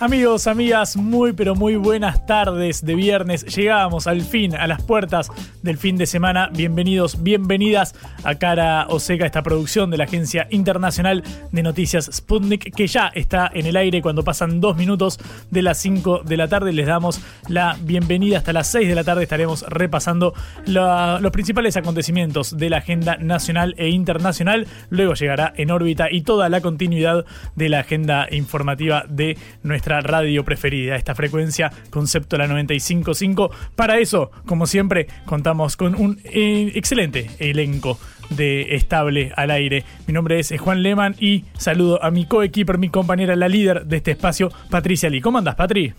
Amigos, amigas, muy pero muy buenas tardes de viernes. Llegamos al fin, a las puertas del fin de semana. Bienvenidos, bienvenidas a Cara Oseca, esta producción de la Agencia Internacional de Noticias Sputnik, que ya está en el aire cuando pasan dos minutos de las 5 de la tarde. Les damos la bienvenida hasta las 6 de la tarde. Estaremos repasando los principales acontecimientos de la agenda nacional e internacional. Luego llegará en órbita y toda la continuidad de la agenda informativa de nuestra radio preferida, esta frecuencia concepto la 955. Para eso, como siempre, contamos con un eh, excelente elenco de estable al aire. Mi nombre es Juan Lehmann y saludo a mi coequiper, mi compañera, la líder de este espacio, Patricia Lee. ¿Cómo andas, Patri?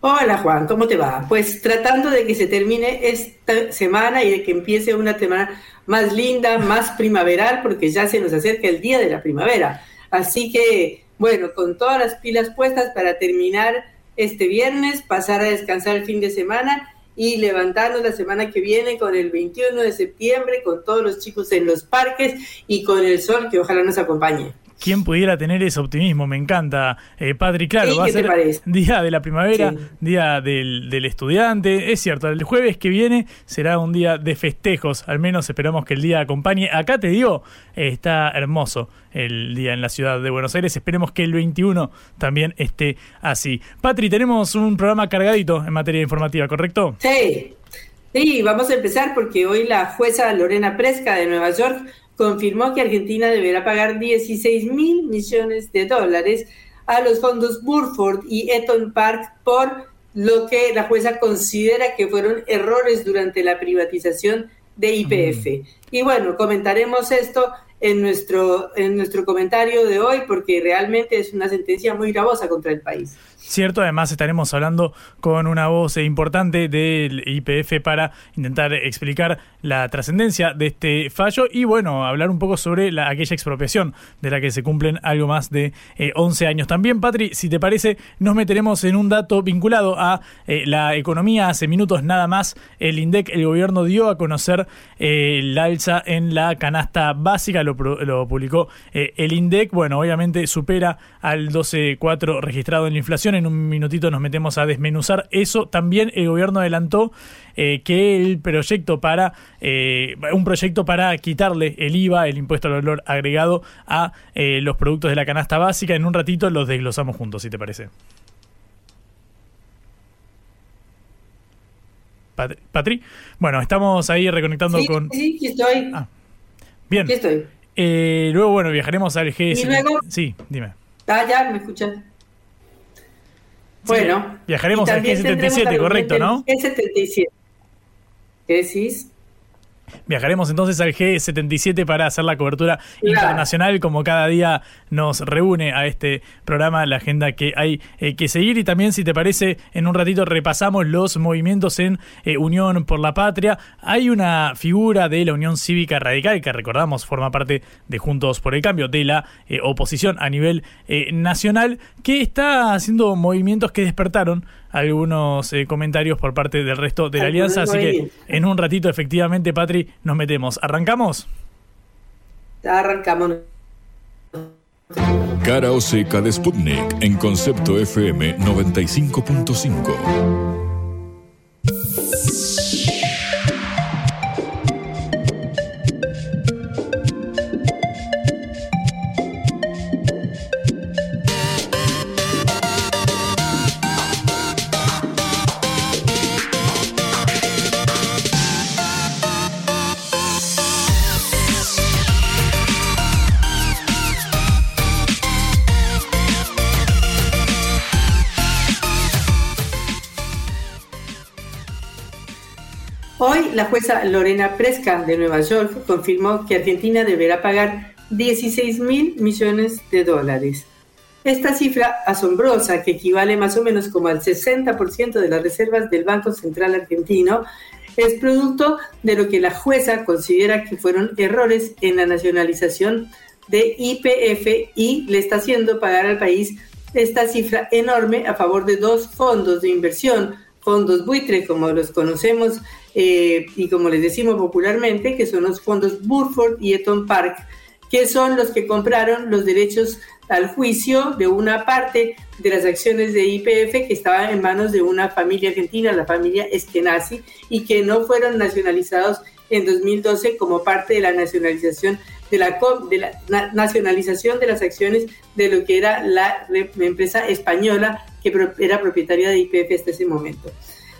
Hola Juan, ¿cómo te va? Pues tratando de que se termine esta semana y de que empiece una semana más linda, más primaveral, porque ya se nos acerca el día de la primavera. Así que bueno, con todas las pilas puestas para terminar este viernes, pasar a descansar el fin de semana y levantarnos la semana que viene con el 21 de septiembre, con todos los chicos en los parques y con el sol que ojalá nos acompañe. ¿Quién pudiera tener ese optimismo? Me encanta. Eh, Padre, claro, va a ser día de la primavera, día del, del, estudiante. Es cierto, el jueves que viene será un día de festejos. Al menos esperamos que el día acompañe. Acá te digo, eh, está hermoso el día en la ciudad de Buenos Aires. Esperemos que el 21 también esté así. Patri, tenemos un programa cargadito en materia informativa, ¿correcto? Sí. Sí, vamos a empezar porque hoy la jueza Lorena Presca de Nueva York confirmó que Argentina deberá pagar 16 mil millones de dólares a los fondos Burford y Eton Park por lo que la jueza considera que fueron errores durante la privatización de IPF. Y bueno, comentaremos esto en nuestro, en nuestro comentario de hoy porque realmente es una sentencia muy gravosa contra el país. Cierto, además estaremos hablando con una voz importante del IPF para intentar explicar la trascendencia de este fallo y bueno, hablar un poco sobre la, aquella expropiación de la que se cumplen algo más de 11 eh, años. También, Patri, si te parece, nos meteremos en un dato vinculado a eh, la economía. Hace minutos nada más, el INDEC, el gobierno dio a conocer eh, la alza en la canasta básica, lo, lo publicó el INDEC. Bueno, obviamente supera al 12,4 registrado en la inflación en un minutito nos metemos a desmenuzar eso. También el gobierno adelantó eh, que el proyecto para eh, un proyecto para quitarle el IVA, el impuesto al valor agregado a eh, los productos de la canasta básica. En un ratito los desglosamos juntos, si te parece. Patri, bueno, estamos ahí reconectando con. Sí, aquí estoy. Ah, bien. Aquí estoy. luego, bueno, viajaremos al GS. ¿Y luego? Sí, dime. Ah, ya, me escuchan. Bueno. Viajaremos al G77, correcto, ¿no? G77. ¿Qué decís? Viajaremos entonces al G77 para hacer la cobertura internacional, como cada día nos reúne a este programa la agenda que hay eh, que seguir. Y también, si te parece, en un ratito repasamos los movimientos en eh, Unión por la Patria. Hay una figura de la Unión Cívica Radical que recordamos forma parte de Juntos por el Cambio, de la eh, oposición a nivel nacional, que está haciendo movimientos que despertaron algunos eh, comentarios por parte del resto de la alianza. Así que en un ratito, efectivamente, Patri, nos metemos. ¿Arrancamos? Arrancamos. Cara o seca de Sputnik en concepto FM 95.5. Hoy la jueza Lorena Presca de Nueva York confirmó que Argentina deberá pagar 16 mil millones de dólares. Esta cifra asombrosa, que equivale más o menos como al 60% de las reservas del Banco Central argentino, es producto de lo que la jueza considera que fueron errores en la nacionalización de IPF y le está haciendo pagar al país esta cifra enorme a favor de dos fondos de inversión, fondos buitre, como los conocemos eh, y como les decimos popularmente, que son los fondos Burford y Eton Park, que son los que compraron los derechos al juicio de una parte de las acciones de IPF que estaban en manos de una familia argentina, la familia Eskenazi, y que no fueron nacionalizados en 2012 como parte de la nacionalización de la, de la nacionalización de las acciones de lo que era la empresa española que era propietaria de IPF hasta ese momento.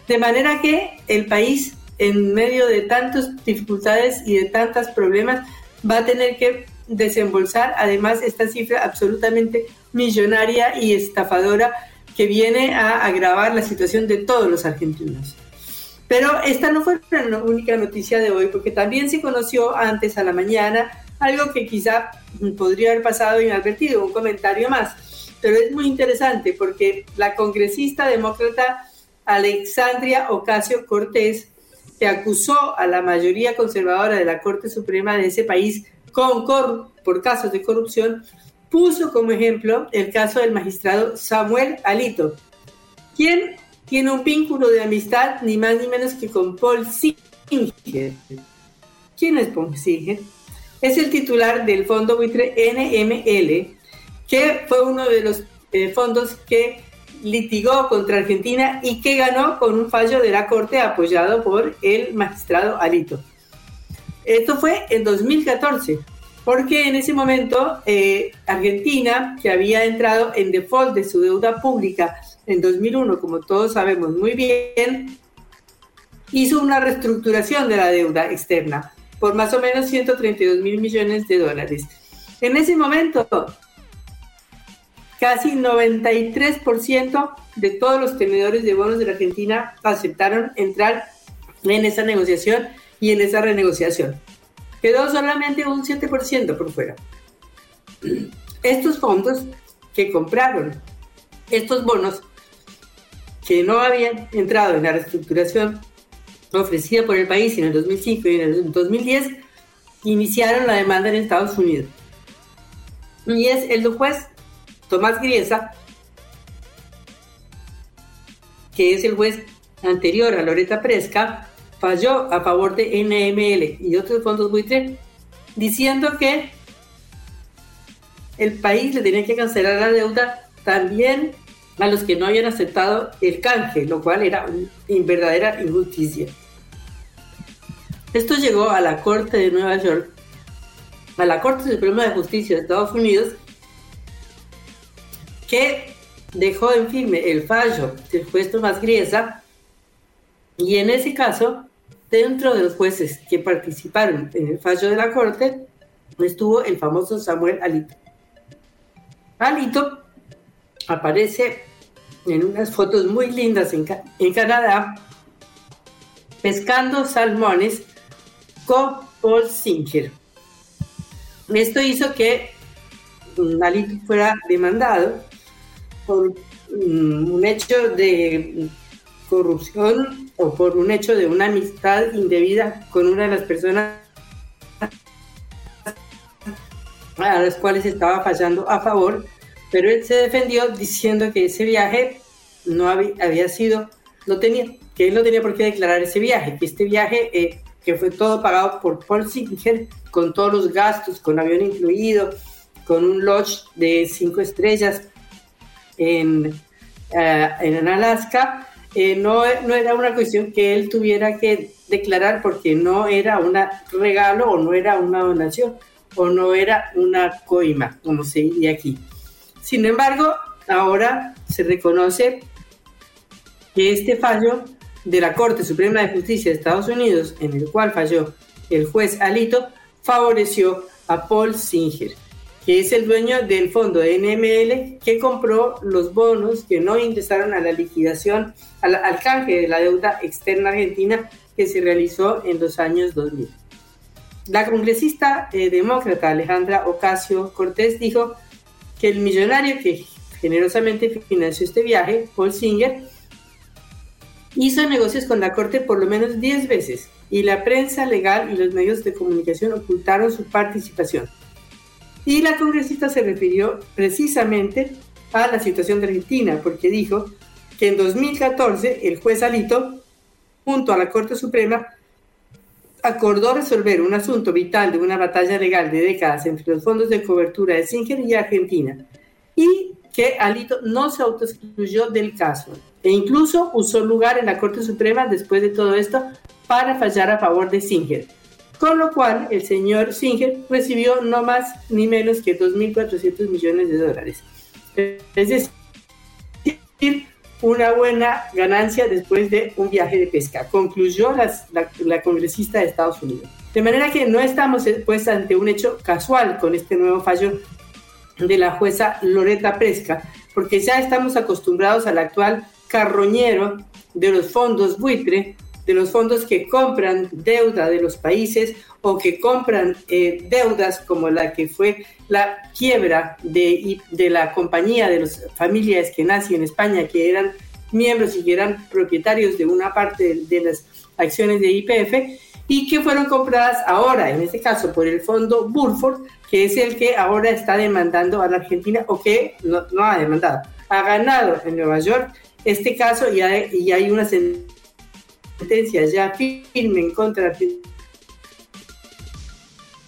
De manera que el país, en medio de tantas dificultades y de tantos problemas, va a tener que desembolsar además esta cifra absolutamente millonaria y estafadora que viene a agravar la situación de todos los argentinos. Pero esta no fue la única noticia de hoy, porque también se conoció antes a la mañana algo que quizá podría haber pasado inadvertido, un comentario más. Pero es muy interesante porque la congresista demócrata Alexandria Ocasio Cortés, que acusó a la mayoría conservadora de la Corte Suprema de ese país con por casos de corrupción, puso como ejemplo el caso del magistrado Samuel Alito, quien tiene un vínculo de amistad ni más ni menos que con Paul Singer. ¿Quién es Paul Singer? Es el titular del fondo buitre NML, que fue uno de los eh, fondos que litigó contra Argentina y que ganó con un fallo de la Corte apoyado por el magistrado Alito. Esto fue en 2014, porque en ese momento eh, Argentina, que había entrado en default de su deuda pública en 2001, como todos sabemos muy bien, hizo una reestructuración de la deuda externa por más o menos 132 mil millones de dólares. En ese momento, casi 93% de todos los tenedores de bonos de la Argentina aceptaron entrar en esa negociación y en esa renegociación. Quedó solamente un 7% por fuera. Estos fondos que compraron estos bonos que no habían entrado en la reestructuración ofrecida por el país en el 2005 y en el 2010, iniciaron la demanda en Estados Unidos. Y es el juez Tomás Griesa, que es el juez anterior a Loreta Presca, falló a favor de NML y otros fondos buitre, diciendo que el país le tenía que cancelar la deuda también a los que no habían aceptado el canje, lo cual era una verdadera injusticia. Esto llegó a la Corte de Nueva York, a la Corte Suprema de Justicia de Estados Unidos, que dejó en firme el fallo del juez Tomás Griesa, y en ese caso Dentro de los jueces que participaron en el fallo de la Corte estuvo el famoso Samuel Alito. Alito aparece en unas fotos muy lindas en, Canadá pescando salmones con Paul Singer. Esto hizo que Alito fuera demandado por mm, un hecho de corrupción o por un hecho de una amistad indebida con una de las personas a las cuales estaba fallando a favor, pero él se defendió diciendo que ese viaje no había, sido, no tenía, que él no tenía por qué declarar ese viaje, que este viaje eh, que fue todo pagado por Paul Singer, con todos los gastos, con avión incluido, con un lodge de cinco estrellas en, eh, en Alaska, eh, no, no era una cuestión que él tuviera que declarar porque no era un regalo o no era una donación o no era una coima, como se dice aquí. Sin embargo, ahora se reconoce que este fallo de la Corte Suprema de Justicia de Estados Unidos, en el cual falló el juez Alito, favoreció a Paul Singer. Que es el dueño del fondo de NML, que compró los bonos que no ingresaron a la liquidación, al, al canje de la deuda externa argentina que se realizó en los años 2000. La congresista eh, demócrata Alejandra Ocasio Cortés dijo que el millonario que generosamente financió este viaje, Paul Singer, hizo negocios con la Corte por lo menos 10 veces y la prensa legal y los medios de comunicación ocultaron su participación. Y la congresista se refirió precisamente a la situación de Argentina, porque dijo que en 2014 el juez Alito, junto a la Corte Suprema, acordó resolver un asunto vital de una batalla legal de décadas entre los fondos de cobertura de Singer y Argentina, y que Alito no se autoexcluyó del caso, e incluso usó lugar en la Corte Suprema después de todo esto para fallar a favor de Singer. Con lo cual, el señor Singer recibió no más ni menos que 2.400 millones de dólares. Es decir, una buena ganancia después de un viaje de pesca, concluyó la, la, congresista de Estados Unidos. De manera que no estamos pues ante un hecho casual con este nuevo fallo de la jueza Loreta Presca, porque ya estamos acostumbrados al actual carroñero de los fondos buitre, de los fondos que compran deuda de los países o que compran eh, deudas como la que fue la quiebra de, de la compañía de las familias que nacen en España, que eran miembros y que eran propietarios de una parte de, las acciones de IPF y que fueron compradas ahora, en este caso, por el fondo Burford, que es el que ahora está demandando a la Argentina o que no, no ha demandado, ha ganado en Nueva York este caso y hay, y hay una sentencia ya firme en contra de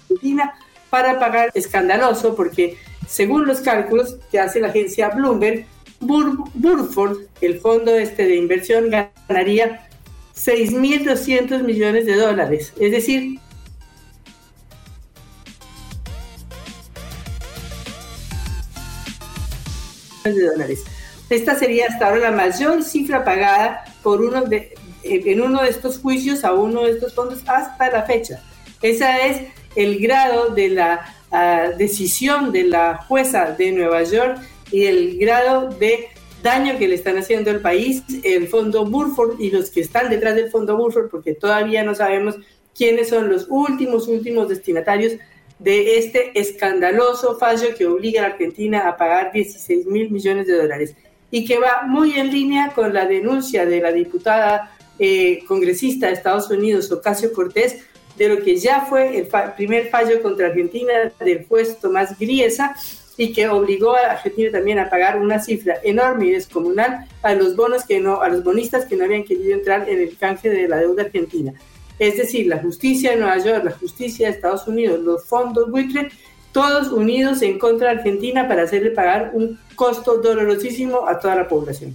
Argentina para pagar escandaloso porque según los cálculos que hace la agencia Bloomberg, Burford, el fondo este de inversión, ganaría 6.200 millones de dólares. Es decir, de dólares. Esta sería hasta ahora la mayor cifra pagada por uno de, en uno de estos juicios a uno de estos fondos hasta la fecha. Esa es el grado de la uh, decisión de la jueza de Nueva York y el grado de daño que le están haciendo al país el fondo Burford y los que están detrás del fondo Burford, porque todavía no sabemos quiénes son los últimos, últimos destinatarios de este escandaloso fallo que obliga a Argentina a pagar 16 mil millones de dólares y que va muy en línea con la denuncia de la diputada eh, congresista de Estados Unidos, Ocasio Cortés, de lo que ya fue el primer fallo contra Argentina del juez Tomás Griesa y que obligó a Argentina también a pagar una cifra enorme y descomunal a los bonos que no, a los bonistas que no habían querido entrar en el canje de la deuda argentina. Es decir, la justicia de Nueva York, la justicia de Estados Unidos, los fondos buitre todos unidos en contra de Argentina para hacerle pagar un costo dolorosísimo a toda la población.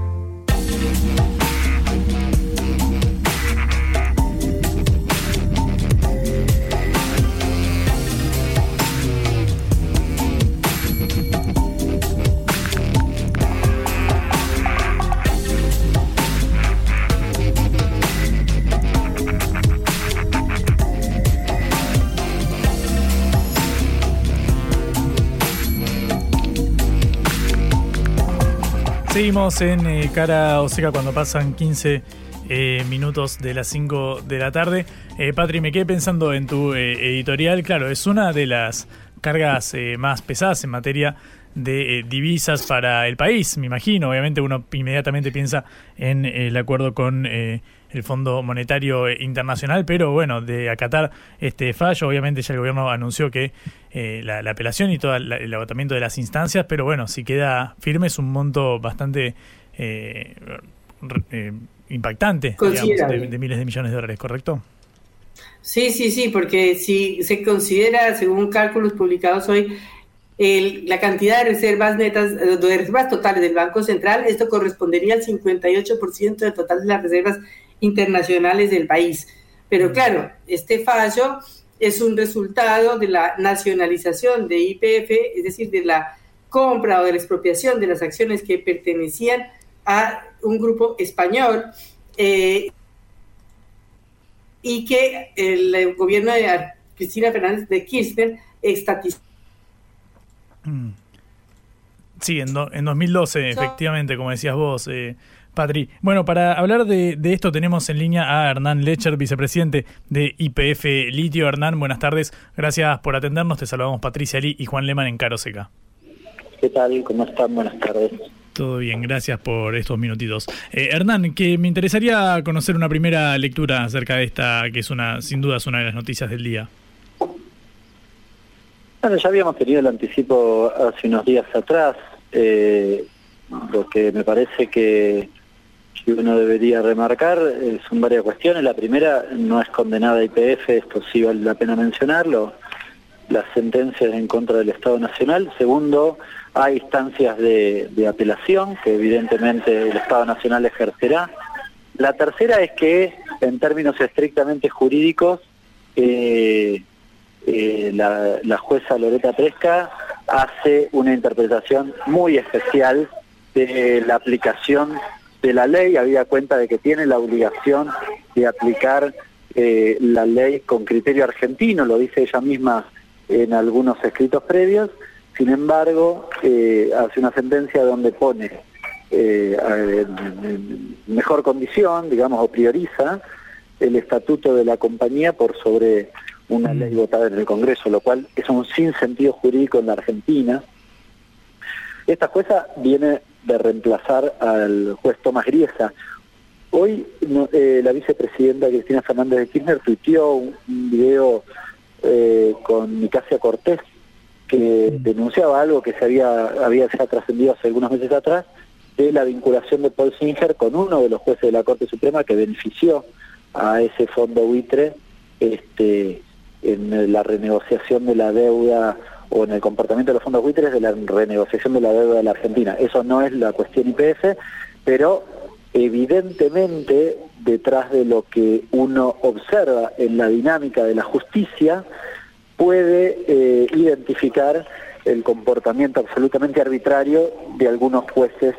Seguimos en eh, Cara o Seca cuando pasan 15 eh, minutos de las 5 de la tarde. Eh, Patri, me quedé pensando en tu editorial. Claro, es una de las cargas más pesadas en materia de divisas para el país, me imagino. Obviamente uno inmediatamente piensa en el acuerdo con el Fondo Monetario Internacional, pero bueno, de acatar este fallo, obviamente ya el gobierno anunció que eh, la, apelación y todo el agotamiento de las instancias, pero bueno, si queda firme es un monto bastante eh, eh, impactante, digamos, de, miles de millones de dólares, ¿correcto? Sí, sí, sí, porque si se considera, según cálculos publicados hoy, la cantidad de reservas netas, de reservas totales del Banco Central, esto correspondería al 58% del total de las reservas internacionales del país. Pero claro, este fallo es un resultado de la nacionalización de IPF, es decir, de la compra o de la expropiación de las acciones que pertenecían a un grupo español eh, y que el gobierno de Cristina Fernández de Kirchner estatizó. Mm. Sí, en, en 2012, efectivamente, como decías vos, eh, Patri. Bueno, para hablar de, esto tenemos en línea a Hernán Lecher, vicepresidente de IPF Litio. Hernán, buenas tardes. Gracias por atendernos. Te saludamos Patricia Lee y Juan Leman en Caroseca. ¿Qué tal? ¿Cómo están? Buenas tardes. Todo bien, gracias por estos minutitos. Eh, Hernán, que me interesaría conocer una primera lectura acerca de esta, que es una, sin duda es una de las noticias del día. Bueno, ya habíamos tenido el anticipo hace unos días atrás, eh, lo que me parece que, uno debería remarcar eh, son varias cuestiones. La primera, no es condenada IPF, esto sí vale la pena mencionarlo, las sentencias en contra del Estado Nacional. Segundo, hay instancias de, apelación que evidentemente el Estado Nacional ejercerá. La tercera es que, en términos estrictamente jurídicos, eh, eh, la, jueza Loreta Presca hace una interpretación muy especial de la aplicación de la ley, había cuenta de que tiene la obligación de aplicar eh, la ley con criterio argentino, lo dice ella misma en algunos escritos previos, sin embargo, eh, hace una sentencia donde pone eh, mejor condición, digamos, o prioriza el estatuto de la compañía por sobre una mm. ley votada en el Congreso, lo cual es un sinsentido jurídico en la Argentina. Esta jueza viene de reemplazar al juez Tomás Griesa. Hoy eh, la vicepresidenta Cristina Fernández de Kirchner tuiteó un, video eh, con Nicasia Cortés, que denunciaba algo que se había, había ya trascendido hace algunos meses atrás, de la vinculación de Paul Singer con uno de los jueces de la Corte Suprema que benefició a ese fondo buitre este, en la renegociación de la deuda o en el comportamiento de los fondos buitres de la renegociación de la deuda de la Argentina. Eso no es la cuestión IPF, pero evidentemente detrás de lo que uno observa en la dinámica de la justicia, puede eh, identificar el comportamiento absolutamente arbitrario de algunos jueces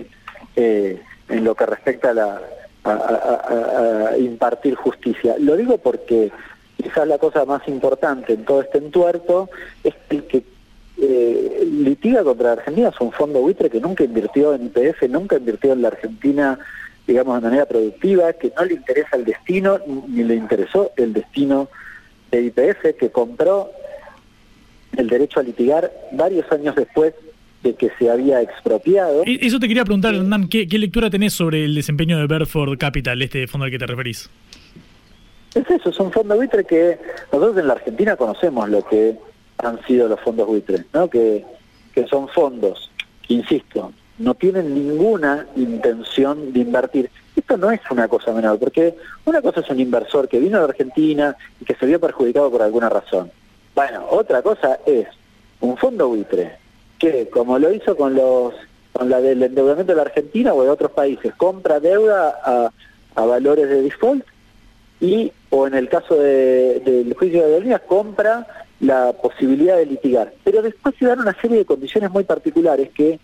eh, en lo que respecta a, la, impartir justicia. Lo digo porque quizás la cosa más importante en todo este entuerto es que eh, litiga contra Argentina es un fondo buitre que nunca invirtió en IPF, nunca invirtió en la Argentina, digamos, de manera productiva, que no le interesa el destino, ni le interesó el destino de IPF, que compró el derecho a litigar varios años después de que se había expropiado. Eso te quería preguntar, Hernán, ¿qué, lectura tenés sobre el desempeño de Berford Capital, este fondo al que te referís? Es eso, es un fondo buitre que nosotros en la Argentina conocemos lo que han sido los fondos buitres, ¿no? que, que son fondos que, insisto, no tienen ninguna intención de invertir. Esto no es una cosa menor, porque una cosa es un inversor que vino la Argentina y que se vio perjudicado por alguna razón. Bueno, otra cosa es un fondo buitre que, como lo hizo con los con la del endeudamiento de la Argentina o de otros países, compra deuda a, a valores de default y, o en el caso del juicio de líneas, compra la posibilidad de litigar. Pero después se dan una serie de condiciones muy particulares que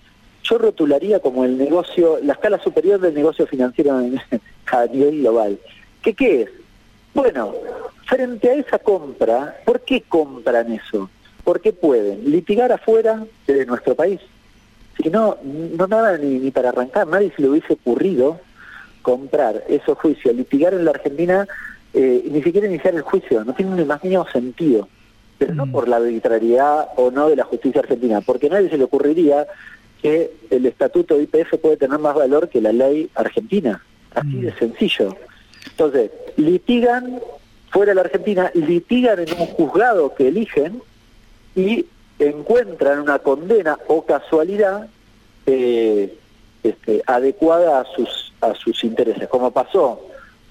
yo rotularía como el negocio, la escala superior del negocio financiero a nivel global. ¿Qué, ¿Qué es? Bueno, frente a esa compra, ¿por qué compran eso? Porque pueden litigar afuera de nuestro país. Si no, no nada ni, para arrancar, nadie se le hubiese ocurrido comprar esos juicios, litigar en la Argentina, eh, ni siquiera iniciar el juicio, no tiene ni más mínimo sentido. Pero no mm. por la arbitrariedad o no de la justicia argentina, porque a nadie se le ocurriría que el estatuto de IPF puede tener más valor que la ley argentina. Así mm. de sencillo. Entonces, litigan fuera de la Argentina, litigan en un juzgado que eligen y encuentran una condena o casualidad eh, este, adecuada a sus, a sus intereses, como pasó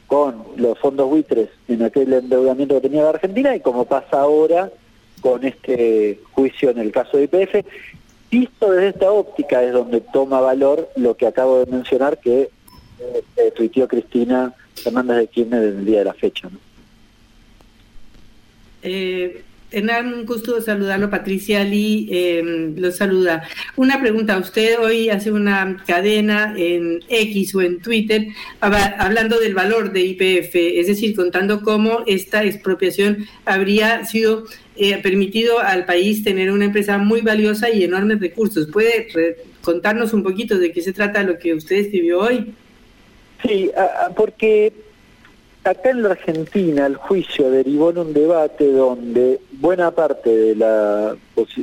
con los fondos buitres en aquel endeudamiento que tenía la Argentina y como pasa ahora con este juicio en el caso de IPF. Visto desde esta óptica es donde toma valor lo que acabo de mencionar que eh, tuiteó Cristina Fernández de Kirchner en el día de la fecha. Eh, Hernán, un gusto saludarlo. Patricia Lee eh, lo saluda. Una pregunta. Usted hoy hace una cadena en X o en Twitter hablando del valor de IPF, es decir, contando cómo esta expropiación habría sido eh, permitido al país tener una empresa muy valiosa y enormes recursos. ¿Puede contarnos un poquito de qué se trata lo que usted escribió hoy? Sí, porque acá en la Argentina el juicio derivó en un debate donde buena parte de la,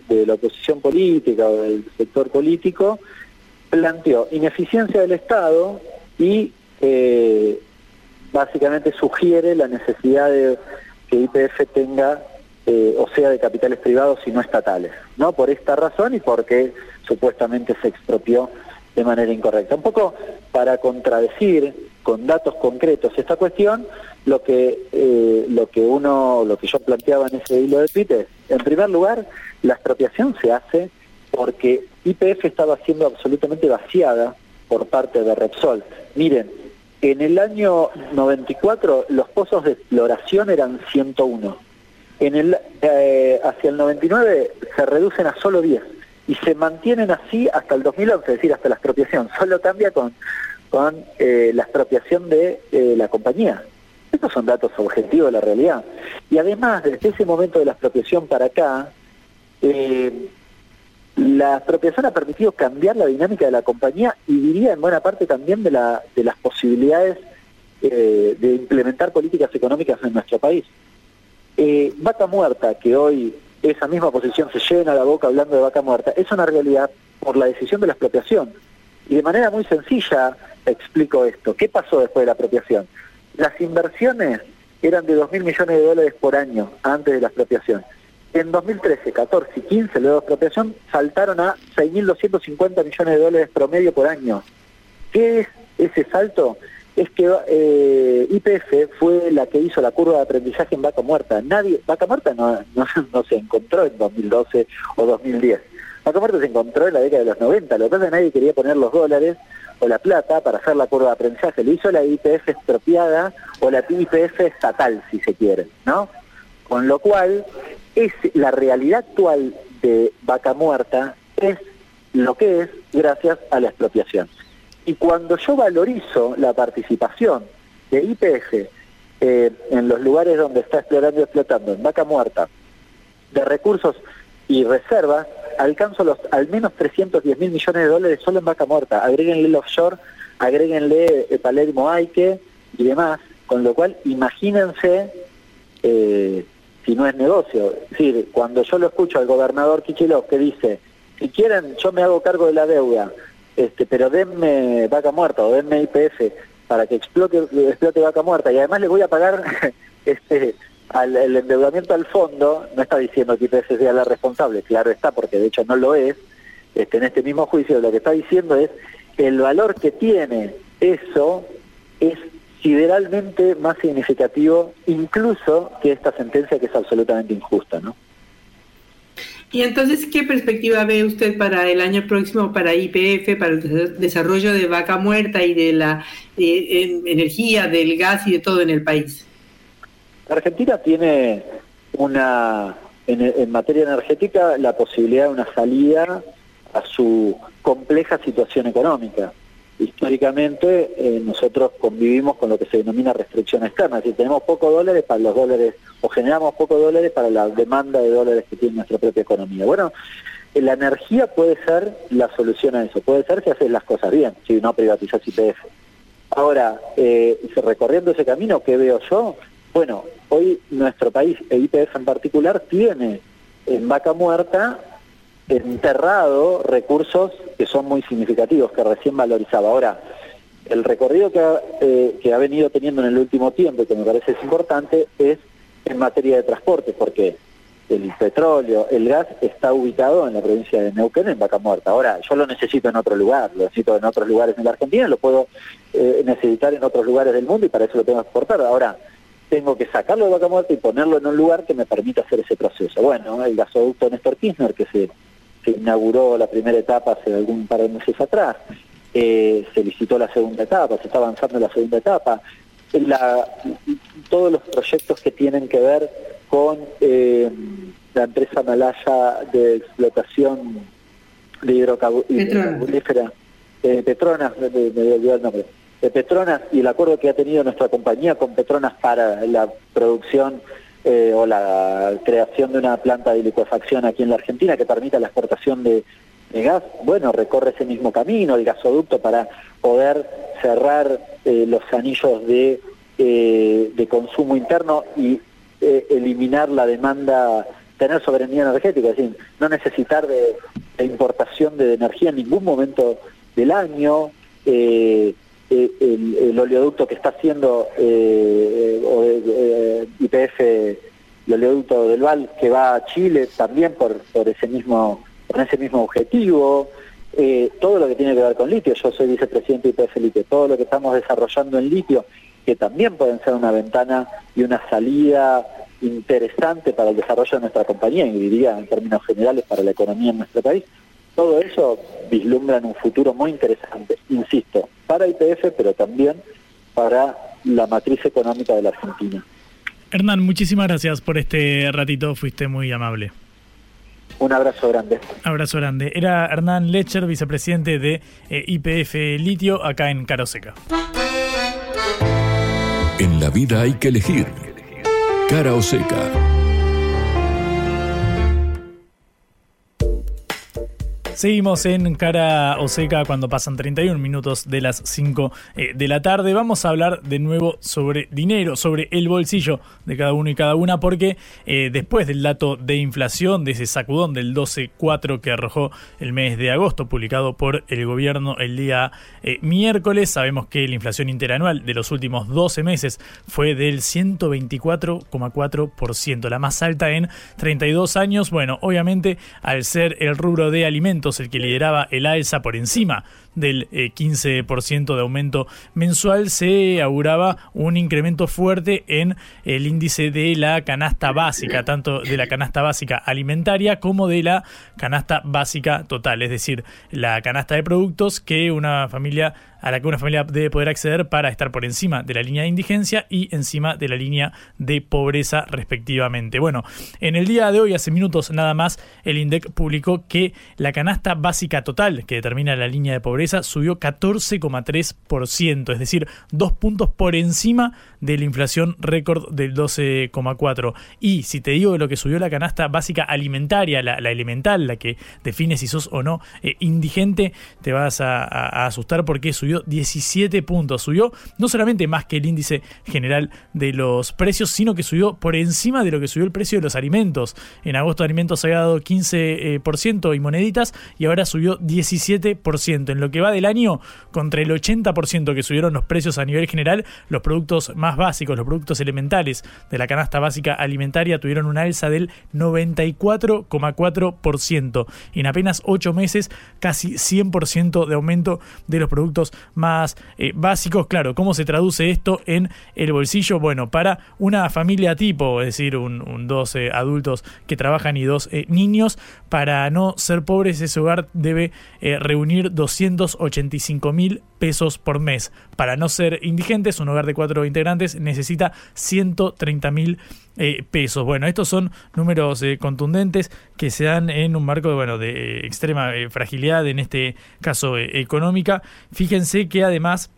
de la oposición política o del sector político planteó ineficiencia del Estado y eh, básicamente sugiere la necesidad de que IPF tenga eh, o sea de capitales privados y no estatales, ¿no? Por esta razón y porque supuestamente se expropió de manera incorrecta. Un poco para contradecir con datos concretos esta cuestión, lo que eh, lo que uno, lo que yo planteaba en ese hilo de Twitter, en primer lugar, la expropiación se hace porque IPF estaba siendo absolutamente vaciada por parte de Repsol. Miren, en el año 94 los pozos de exploración eran 101. En el, eh, hacia el 99 se reducen a solo 10 y se mantienen así hasta el 2011, es decir, hasta la expropiación. Solo cambia con, con eh, la expropiación de eh, la compañía. Estos son datos objetivos de la realidad. Y además, desde ese momento de la expropiación para acá, eh, la expropiación ha permitido cambiar la dinámica de la compañía y diría en buena parte también de, la, de las posibilidades de implementar políticas económicas en nuestro país. Vaca Muerta, que hoy esa misma posición se llena la boca hablando de vaca muerta, es una realidad por la decisión de la expropiación. Y de manera muy sencilla explico esto. ¿Qué pasó después de la expropiación? Las inversiones eran de 2.000 millones de dólares por año antes de la expropiación. En 2013, 14 y 15, luego de expropiación, saltaron a 6.250 millones de dólares promedio por año. ¿Qué es ese salto? es que eh, IPF fue la que hizo la curva de aprendizaje en vaca muerta. Nadie, vaca muerta no, se encontró en 2012 o 2010. Vaca muerta se encontró en la década de los 90. Lo que pasa es que nadie quería poner los dólares o la plata para hacer la curva de aprendizaje. Lo hizo la IPF expropiada o la IPF estatal, si se quiere, ¿no? Con lo cual, es la realidad actual de vaca muerta es lo que es gracias a la expropiación. Y cuando yo valorizo la participación de IPF eh, en los lugares donde está explorando y explotando, en vaca muerta, de recursos y reservas, alcanzo los al menos 310 mil millones de dólares solo en vaca muerta. Agréguenle el offshore, agréguenle el Palermo Aike y demás, con lo cual imagínense eh, si no es negocio. Es decir, cuando yo lo escucho al gobernador Kichilov que dice, si quieren yo me hago cargo de la deuda, este, pero denme vaca muerta o denme IPF para que explote, explote vaca muerta y además les voy a pagar este, al, el endeudamiento al fondo, no está diciendo que IPF sea la responsable, claro está, porque de hecho no lo es, este, en este mismo juicio lo que está diciendo es el valor que tiene eso es sideralmente más significativo incluso que esta sentencia que es absolutamente injusta, ¿no? Y entonces, ¿qué perspectiva ve usted para el año próximo para IPF, para el desarrollo de vaca muerta y de la eh, energía, del gas y de todo en el país? Argentina tiene una, en, materia energética, la posibilidad de una salida a su compleja situación económica. Históricamente eh, nosotros convivimos con lo que se denomina restricción externa, es decir, tenemos pocos dólares para los dólares o generamos pocos dólares para la demanda de dólares que tiene nuestra propia economía. Bueno, la energía puede ser la solución a eso, puede ser si haces las cosas bien, si no privatizas IPF. Ahora, eh, recorriendo ese camino, ¿qué veo yo? Bueno, hoy nuestro país, e IPF en particular, tiene en vaca muerta enterrado recursos que son muy significativos, que recién valorizaba. Ahora, el recorrido que ha, eh, que ha venido teniendo en el último tiempo, y que me parece es importante, es en materia de transporte, porque el petróleo, el gas está ubicado en la provincia de Neuquén, en Vaca Muerta. Ahora, yo lo necesito en otro lugar, lo necesito en otros lugares en la Argentina, lo puedo eh, necesitar en otros lugares del mundo y para eso lo tengo que exportar. Ahora, tengo que sacarlo de Vaca Muerta y ponerlo en un lugar que me permita hacer ese proceso. Bueno, el gasoducto Néstor Kirchner, que se se inauguró la primera etapa hace algún par de meses atrás, eh, se licitó la segunda etapa, se está avanzando en la segunda etapa, la, todos los proyectos que tienen que ver con eh, la empresa malaya de explotación de hidrocarburífera, eh, Petronas, me, el nombre, Petronas y el acuerdo que ha tenido nuestra compañía con Petronas para la producción eh, o la creación de una planta de liquefacción aquí en la Argentina que permita la exportación de, gas, bueno, recorre ese mismo camino, el gasoducto para poder cerrar eh, los anillos de, de consumo interno y eliminar la demanda tener soberanía energética, es decir, no necesitar de, importación de energía en ningún momento del año, eh, eh, el, oleoducto que está haciendo eh, eh IPF, el oleoducto del Val que va a Chile también por, por ese mismo con ese mismo objetivo, todo lo que tiene que ver con litio, yo soy vicepresidente de IPF Litio, todo lo que estamos desarrollando en litio, que también pueden ser una ventana y una salida interesante para el desarrollo de nuestra compañía y diría en términos generales para la economía en nuestro país. Todo eso vislumbra en un futuro muy interesante, insisto, para IPF, pero también para la matriz económica de la Argentina. Hernán, muchísimas gracias por este ratito, fuiste muy amable. Un abrazo grande. Abrazo grande. Era Hernán Lecher, vicepresidente de eh, IPF Litio, acá en Caroseca. En la vida hay que elegir cara o seca. Seguimos en cara o seca cuando pasan 31 minutos de las 5 eh, de la tarde. Vamos a hablar de nuevo sobre dinero, sobre el bolsillo de cada uno y cada una, porque eh, después del dato de inflación, de ese sacudón del 12.4 que arrojó el mes de agosto, publicado por el gobierno el día eh, miércoles, sabemos que la inflación interanual de los últimos 12 meses fue del 124,4%, la más alta en 32 años. Bueno, obviamente al ser el rubro de alimentos, el que lideraba el alza por encima del 15% eh, de aumento mensual, se auguraba un incremento fuerte en el índice de la canasta básica, tanto de la canasta básica alimentaria como de la canasta básica total, es decir, la canasta de productos que una familia a la que una familia debe poder acceder para estar por encima de la línea de indigencia y encima de la línea de pobreza respectivamente. Bueno, en el día de hoy, hace minutos nada más, el INDEC publicó que la canasta básica total, que determina la línea de pobreza, subió 14,3%, es decir, dos puntos por encima de la inflación récord del 12,4%. Y si te digo lo que subió la canasta básica alimentaria, la, elemental, la que define si sos o no eh, indigente, te vas a asustar porque subió 17 puntos. Subió no solamente más que el índice general de los precios, sino que subió por encima de lo que subió el precio de los alimentos. En agosto alimentos había dado 15% eh, y moneditas y ahora subió 17%. En lo que va del año, contra el 80% que subieron los precios a nivel general, los productos más básicos, los productos elementales de la canasta básica alimentaria tuvieron una alza del 94,4%. En apenas 8 meses, casi 100% de aumento de los productos más eh, básicos. Claro, ¿cómo se traduce esto en el bolsillo? Bueno, para una familia tipo, es decir, un, dos eh, adultos que trabajan y dos eh, niños, para no ser pobres, ese hogar debe reunir 285 mil pesos por mes. Para no ser indigentes, un hogar de cuatro integrantes necesita 130 mil pesos. Bueno, estos son números contundentes que se dan en un marco bueno, de extrema fragilidad, en este caso económica. Fíjense que además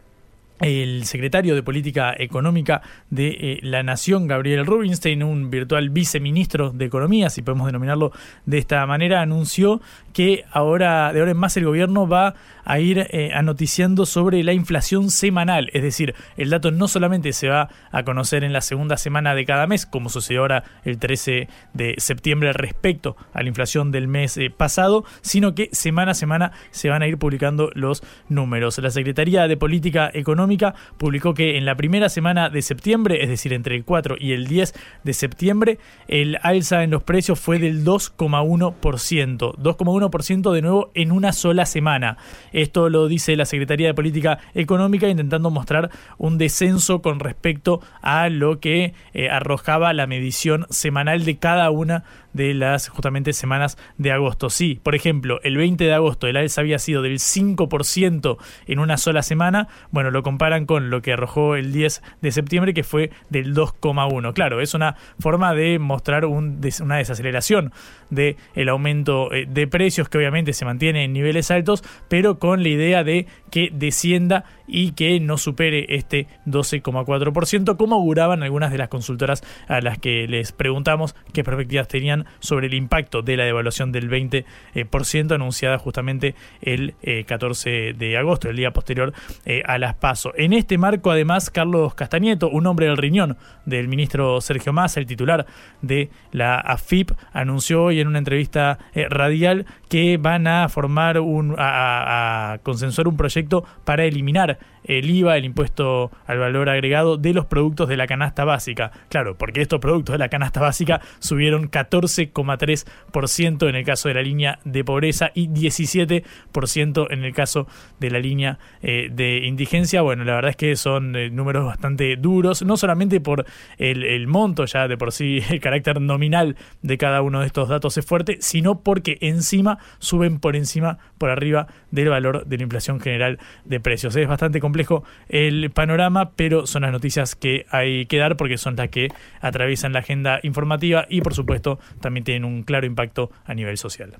el secretario de Política Económica de eh, la Nación, Gabriel Rubinstein, un virtual viceministro de Economía, si podemos denominarlo de esta manera, anunció que ahora, de ahora en más, el gobierno va a ir eh, anoticiando sobre la inflación semanal. Es decir, el dato no solamente se va a conocer en la segunda semana de cada mes, como sucedió ahora el 13 de septiembre respecto a la inflación del mes eh, pasado, sino que semana a semana se van a ir publicando los números. La Secretaría de Política Económica publicó que en la primera semana de septiembre, es decir, entre el 4 y el 10 de septiembre, el alza en los precios fue del 2,1%. 2,1% de nuevo en una sola semana. Esto lo dice la Secretaría de Política Económica intentando mostrar un descenso con respecto a lo que eh, arrojaba la medición semanal de cada una de las justamente semanas de agosto. Sí, por ejemplo, el 20 de agosto el alza había sido del 5% en una sola semana, bueno, lo comparan con lo que arrojó el 10 de septiembre, que fue del 2,1. Claro, es una forma de mostrar un, una desaceleración del el aumento eh, de precios que obviamente se mantiene en niveles altos, pero con la idea de que descienda y que no supere este 12,4%, como auguraban algunas de las consultoras a las que les preguntamos qué perspectivas tenían sobre el impacto de la devaluación del 20% anunciada justamente el 14 eh, de agosto, el día posterior eh, a las PASO. En este marco, además, Carlos Castañeto, un hombre del riñón del ministro Sergio Massa, el titular de la AFIP, anunció hoy en una entrevista eh, radial que van a formar un a consensuar un proyecto para eliminar el IVA, el impuesto al valor agregado de los productos de la canasta básica. Claro, porque estos productos de la canasta básica subieron 14,3% en el caso de la línea de pobreza y 17% en el caso de la línea eh, de indigencia. Bueno, la verdad es que son eh, números bastante duros, no solamente por el, el monto ya de por sí, el carácter nominal de cada uno de estos datos es fuerte, sino porque encima suben por encima, por arriba del valor de la inflación general de precios. Es bastante complicado el panorama, pero son las noticias que hay que dar porque son las que atraviesan la agenda informativa y por supuesto también tienen un claro impacto a nivel social.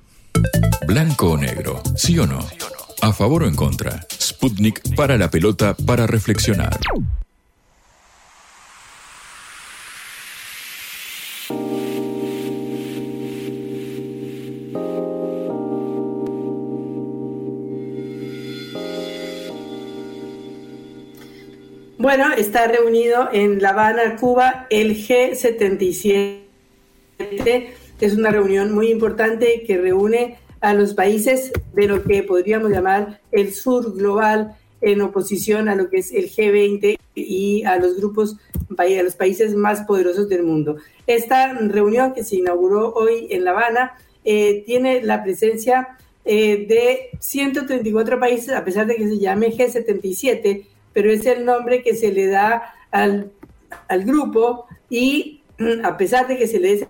Blanco o negro, sí o no. A favor o en contra. Sputnik para la pelota para reflexionar. Bueno, está reunido en La Habana, Cuba, el G77. Es una reunión muy importante que reúne a los países de lo que podríamos llamar el sur global en oposición a lo que es el G20 y a los grupos, a los países más poderosos del mundo. Esta reunión que se inauguró hoy en La Habana eh, tiene la presencia eh, de 134 países, a pesar de que se llame G77, pero es el nombre que se le da al, grupo y mm, a pesar de que se le dé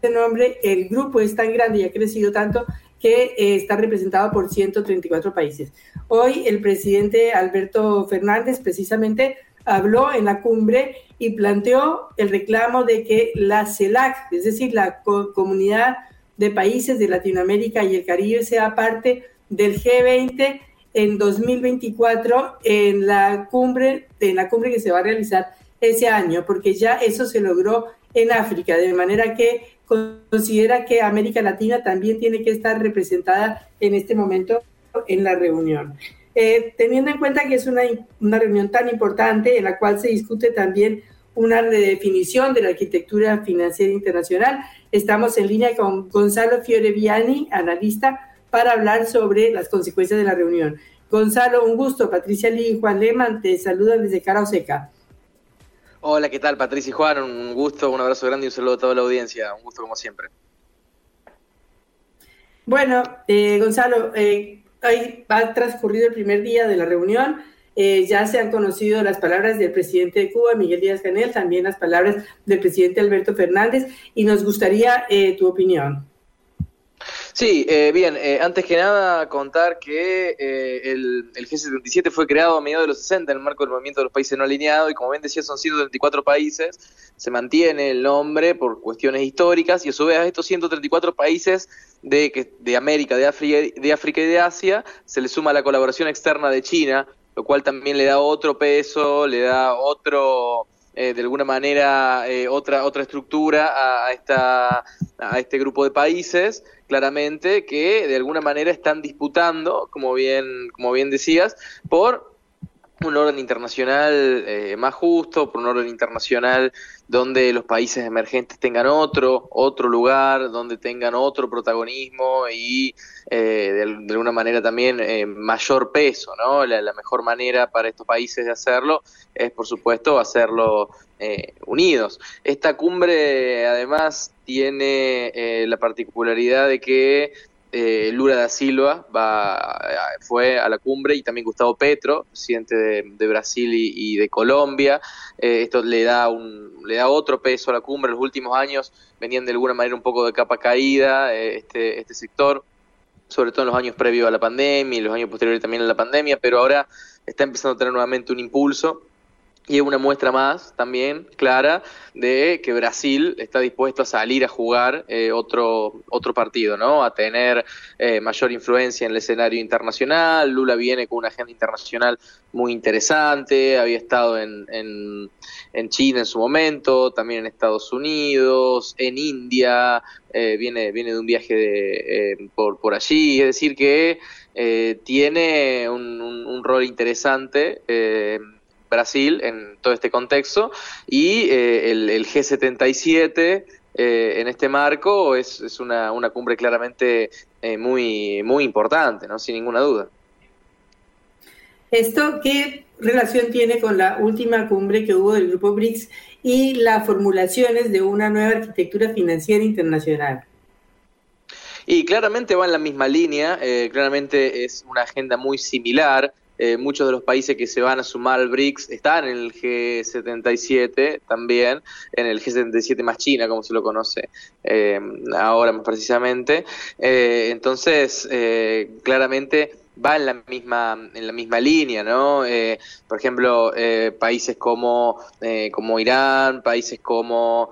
ese nombre, el grupo es tan grande y ha crecido tanto que eh, está representado por 134 países. Hoy el presidente Alberto Fernández precisamente habló en la cumbre y planteó el reclamo de que la CELAC, es decir, la comunidad de países de Latinoamérica y el Caribe, sea parte del G20 en 2024 en la cumbre, en la cumbre que se va a realizar ese año, porque ya eso se logró en África, de manera que considera que América Latina también tiene que estar representada en este momento en la reunión. Eh, teniendo en cuenta que es una, una reunión tan importante en la cual se discute también una redefinición de la arquitectura financiera internacional, estamos en línea con Gonzalo Fioreviani, analista para hablar sobre las consecuencias de la reunión. Gonzalo, un gusto. Patricia Lee y Juan Lehmann te saludan desde Cara Seca. Hola, ¿qué tal? Patricia y Juan, un gusto, un abrazo grande y un saludo a toda la audiencia. Un gusto como siempre. Bueno, eh, Gonzalo, eh, hoy ha transcurrido el primer día de la reunión. Eh, ya se han conocido las palabras del presidente de Cuba, Miguel Díaz Canel, también las palabras del presidente Alberto Fernández, y nos gustaría tu opinión. Sí, eh, bien, eh, antes que nada contar que eh, el, G77 fue creado a mediados de los 60 en el marco del movimiento de los países no alineados y como bien decía son 134 países, se mantiene el nombre por cuestiones históricas y a su vez a estos 134 países de, de América, de África, de África y de Asia se le suma la colaboración externa de China, lo cual también le da otro peso, le da otro... de alguna manera otra otra estructura a, esta, a este grupo de países claramente que de alguna manera están disputando, como bien, como bien decías, por un orden internacional eh, más justo, por un orden internacional donde los países emergentes tengan otro, otro lugar, donde tengan otro protagonismo y eh, de, alguna manera también eh, mayor peso, ¿no? La, mejor manera para estos países de hacerlo es, por supuesto, hacerlo eh, unidos. Esta cumbre, además, tiene la particularidad de que eh, Lula da Silva va, fue a la cumbre y también Gustavo Petro, presidente de, Brasil y, de Colombia. Eh, esto le da, un, le da otro peso a la cumbre. En los últimos años venían de alguna manera un poco de capa caída este, este sector, sobre todo en los años previos a la pandemia y los años posteriores también a la pandemia, pero ahora está empezando a tener nuevamente un impulso y es una muestra más también clara de que Brasil está dispuesto a salir a jugar eh, otro, otro partido, ¿no? A tener eh, mayor influencia en el escenario internacional. Lula viene con una agenda internacional muy interesante, había estado en, en, China en su momento, también en Estados Unidos, en India, eh, viene, viene de un viaje de, por, por allí, es decir que tiene un, un, rol interesante Brasil en todo este contexto y eh, el, G77 eh, en este marco es, es una, una, cumbre claramente eh, muy, muy importante, ¿no? sin ninguna duda. ¿Esto qué relación tiene con la última cumbre que hubo del Grupo BRICS y las formulaciones de una nueva arquitectura financiera internacional? Y claramente va en la misma línea, claramente es una agenda muy similar. Eh, muchos de los países que se van a sumar al BRICS están en el G77 también, en el G77 más China, como se lo conoce eh, ahora más precisamente. Eh, entonces, claramente va en la misma en la misma línea no eh, por ejemplo eh, países como eh, como Irán países como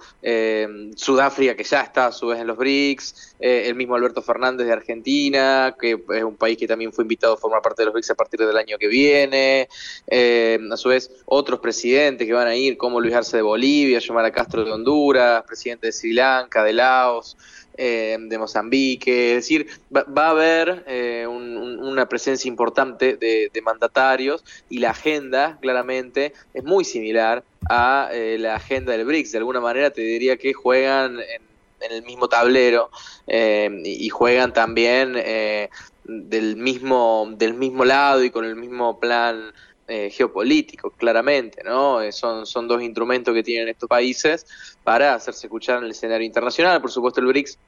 Sudáfrica que ya está a su vez en los BRICS el mismo Alberto Fernández de Argentina que es un país que también fue invitado a formar parte de los BRICS a partir del año que viene a su vez otros presidentes que van a ir como Luis Arce de Bolivia Xiomara Castro de Honduras presidente de Sri Lanka de Laos eh, de Mozambique, es decir, va, a haber eh, una presencia importante de, mandatarios y la agenda claramente es muy similar a eh, la agenda del BRICS, de alguna manera te diría que juegan en, el mismo tablero y, juegan también del, mismo, del mismo lado y con el mismo plan geopolítico, claramente, ¿no? son, son dos instrumentos que tienen estos países para hacerse escuchar en el escenario internacional. Por supuesto, el BRICS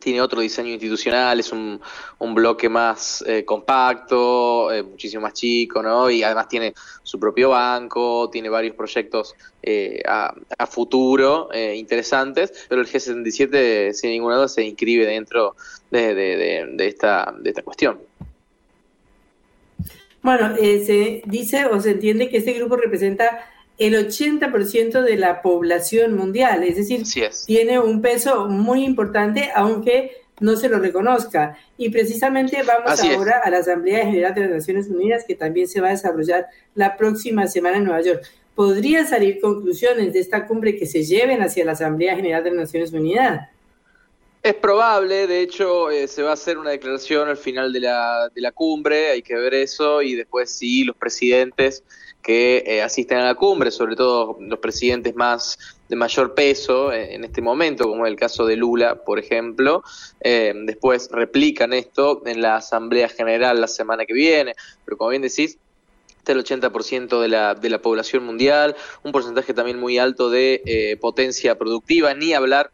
tiene otro diseño institucional, es un, un bloque más eh, compacto, eh, muchísimo más chico, ¿no? Y además tiene su propio banco, tiene varios proyectos eh, a, a, futuro interesantes, pero el G77 sin ninguna duda se inscribe dentro de, de, de, esta, de esta cuestión. Bueno, se dice o se entiende que este grupo representa el 80% de la población mundial, es decir, tiene un peso muy importante, aunque no se lo reconozca. Y precisamente vamos ahora a la Asamblea General de las Naciones Unidas, que también se va a desarrollar la próxima semana en Nueva York. ¿Podrían salir conclusiones de esta cumbre que se lleven hacia la Asamblea General de las Naciones Unidas? Es probable, de hecho, eh, se va a hacer una declaración al final de la, de la cumbre, hay que ver eso, y después sí, los presidentes que eh, asisten a la cumbre, sobre todo los presidentes más de mayor peso en, este momento, como el caso de Lula, por ejemplo, eh, después replican esto en la Asamblea General la semana que viene, pero como bien decís, el 80% de la, de la población mundial, un porcentaje también muy alto de eh, potencia productiva, ni hablar